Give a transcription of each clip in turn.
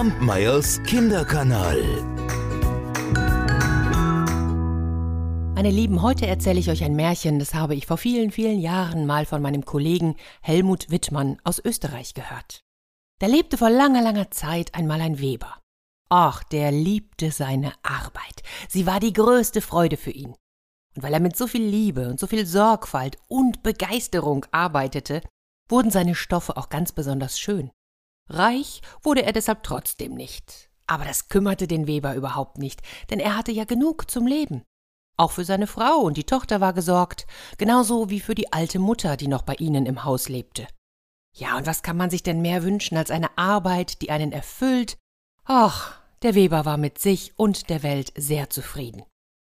Kampmeyers Kinderkanal. Meine Lieben, heute erzähle ich euch ein Märchen, das habe ich vor vielen, vielen Jahren mal von meinem Kollegen Helmut Wittmann aus Österreich gehört. Da lebte vor langer, langer Zeit einmal ein Weber. Ach, der liebte seine Arbeit. Sie war die größte Freude für ihn. Und weil er mit so viel Liebe und so viel Sorgfalt und Begeisterung arbeitete, wurden seine Stoffe auch ganz besonders schön. Reich wurde er deshalb trotzdem nicht. Aber das kümmerte den Weber überhaupt nicht, denn er hatte ja genug zum Leben. Auch für seine Frau und die Tochter war gesorgt, genauso wie für die alte Mutter, die noch bei ihnen im Haus lebte. Ja, und was kann man sich denn mehr wünschen als eine Arbeit, die einen erfüllt? Ach, der Weber war mit sich und der Welt sehr zufrieden.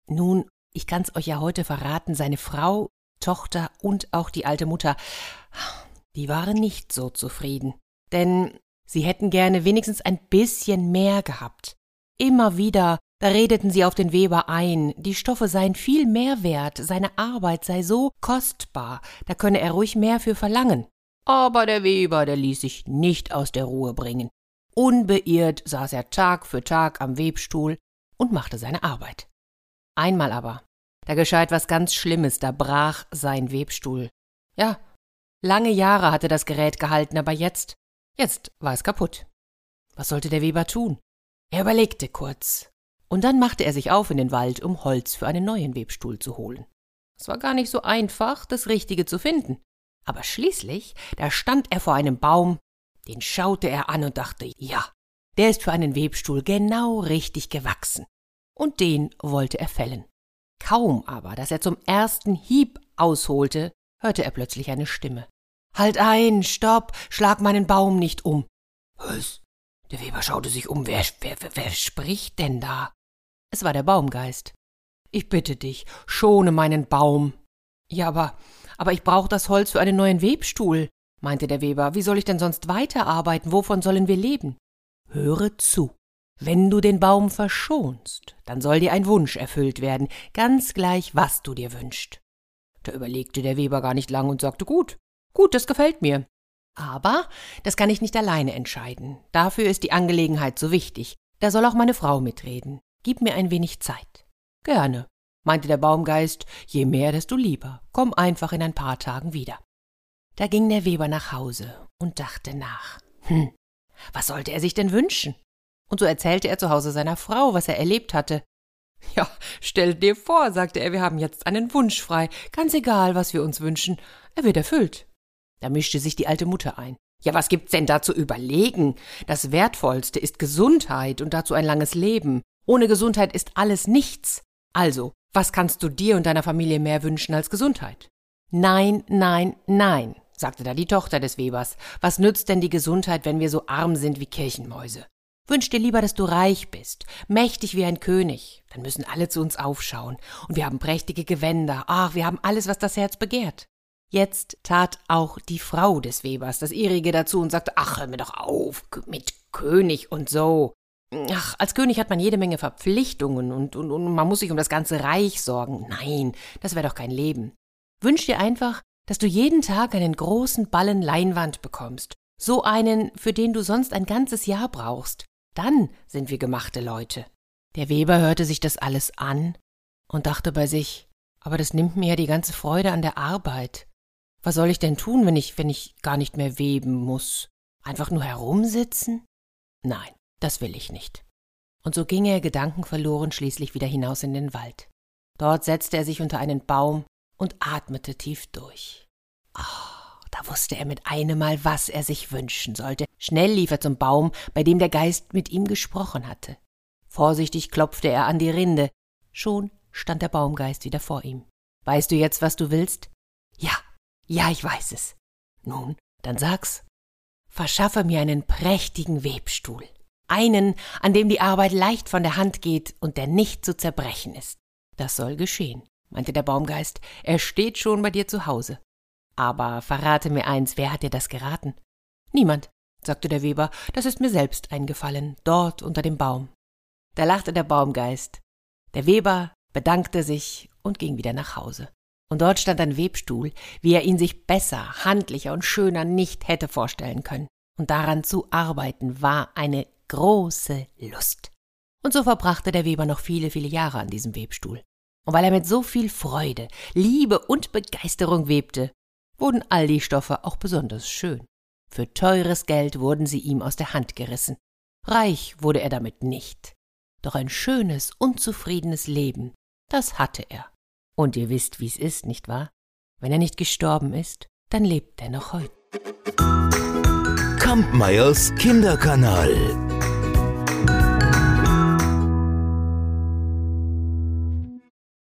Nun, ich kann's euch ja heute verraten, seine Frau, Tochter und auch die alte Mutter, die waren nicht so zufrieden. Denn Sie hätten gerne wenigstens ein bisschen mehr gehabt. Immer wieder, da redeten sie auf den Weber ein, die Stoffe seien viel mehr wert, seine Arbeit sei so kostbar, da könne er ruhig mehr für verlangen. Aber der Weber, der ließ sich nicht aus der Ruhe bringen. Unbeirrt saß er Tag für Tag am Webstuhl und machte seine Arbeit. Einmal aber, da geschah etwas ganz Schlimmes, da brach sein Webstuhl. Ja, lange Jahre hatte das Gerät gehalten, aber jetzt, Jetzt war es kaputt. Was sollte der Weber tun? Er überlegte kurz, und dann machte er sich auf in den Wald, um Holz für einen neuen Webstuhl zu holen. Es war gar nicht so einfach, das Richtige zu finden. Aber schließlich, da stand er vor einem Baum, den schaute er an und dachte, ja, der ist für einen Webstuhl genau richtig gewachsen. Und den wollte er fällen. Kaum aber, dass er zum ersten Hieb ausholte, hörte er plötzlich eine Stimme. Halt ein, stopp, schlag meinen Baum nicht um. Was? Der Weber schaute sich um. Wer, wer, wer, wer spricht denn da? Es war der Baumgeist. Ich bitte dich, schone meinen Baum. Ja, aber, aber ich brauche das Holz für einen neuen Webstuhl, meinte der Weber. Wie soll ich denn sonst weiterarbeiten? Wovon sollen wir leben? Höre zu. Wenn du den Baum verschonst, dann soll dir ein Wunsch erfüllt werden, ganz gleich, was du dir wünschst. Da überlegte der Weber gar nicht lang und sagte, gut, Gut, das gefällt mir. Aber das kann ich nicht alleine entscheiden. Dafür ist die Angelegenheit so wichtig. Da soll auch meine Frau mitreden. Gib mir ein wenig Zeit. Gerne, meinte der Baumgeist, je mehr, desto lieber. Komm einfach in ein paar Tagen wieder. Da ging der Weber nach Hause und dachte nach. Hm, was sollte er sich denn wünschen? Und so erzählte er zu Hause seiner Frau, was er erlebt hatte. Ja, stell dir vor, sagte er, wir haben jetzt einen Wunsch frei. Ganz egal, was wir uns wünschen, er wird erfüllt. Da mischte sich die alte Mutter ein. Ja, was gibt's denn da zu überlegen? Das Wertvollste ist Gesundheit und dazu ein langes Leben. Ohne Gesundheit ist alles nichts. Also, was kannst du dir und deiner Familie mehr wünschen als Gesundheit? Nein, nein, nein, sagte da die Tochter des Webers. Was nützt denn die Gesundheit, wenn wir so arm sind wie Kirchenmäuse? Wünsch dir lieber, dass du reich bist, mächtig wie ein König. Dann müssen alle zu uns aufschauen. Und wir haben prächtige Gewänder. Ach, wir haben alles, was das Herz begehrt. Jetzt tat auch die Frau des Webers das ihrige dazu und sagte, ach, hör mir doch auf, mit König und so. Ach, als König hat man jede Menge Verpflichtungen und, und, und man muss sich um das ganze Reich sorgen. Nein, das wäre doch kein Leben. Wünsch dir einfach, dass du jeden Tag einen großen Ballen Leinwand bekommst. So einen, für den du sonst ein ganzes Jahr brauchst. Dann sind wir gemachte Leute. Der Weber hörte sich das alles an und dachte bei sich, aber das nimmt mir ja die ganze Freude an der Arbeit. Was soll ich denn tun, wenn ich, wenn ich gar nicht mehr weben muss? Einfach nur herumsitzen? Nein, das will ich nicht. Und so ging er gedankenverloren schließlich wieder hinaus in den Wald. Dort setzte er sich unter einen Baum und atmete tief durch. Oh, da wusste er mit einem Mal, was er sich wünschen sollte. Schnell lief er zum Baum, bei dem der Geist mit ihm gesprochen hatte. Vorsichtig klopfte er an die Rinde. Schon stand der Baumgeist wieder vor ihm. Weißt du jetzt, was du willst? Ja, ja, ich weiß es. Nun, dann sag's. Verschaffe mir einen prächtigen Webstuhl. Einen, an dem die Arbeit leicht von der Hand geht und der nicht zu zerbrechen ist. Das soll geschehen, meinte der Baumgeist. Er steht schon bei dir zu Hause. Aber verrate mir eins, wer hat dir das geraten? Niemand, sagte der Weber, das ist mir selbst eingefallen, dort unter dem Baum. Da lachte der Baumgeist. Der Weber bedankte sich und ging wieder nach Hause. Und dort stand ein Webstuhl, wie er ihn sich besser, handlicher und schöner nicht hätte vorstellen können. Und daran zu arbeiten war eine große Lust. Und so verbrachte der Weber noch viele, viele Jahre an diesem Webstuhl. Und weil er mit so viel Freude, Liebe und Begeisterung webte, wurden all die Stoffe auch besonders schön. Für teures Geld wurden sie ihm aus der Hand gerissen. Reich wurde er damit nicht. Doch ein schönes, unzufriedenes Leben, das hatte er. Und ihr wisst, wie's ist, nicht wahr? Wenn er nicht gestorben ist, dann lebt er noch heute. Kampmeyers Kinderkanal.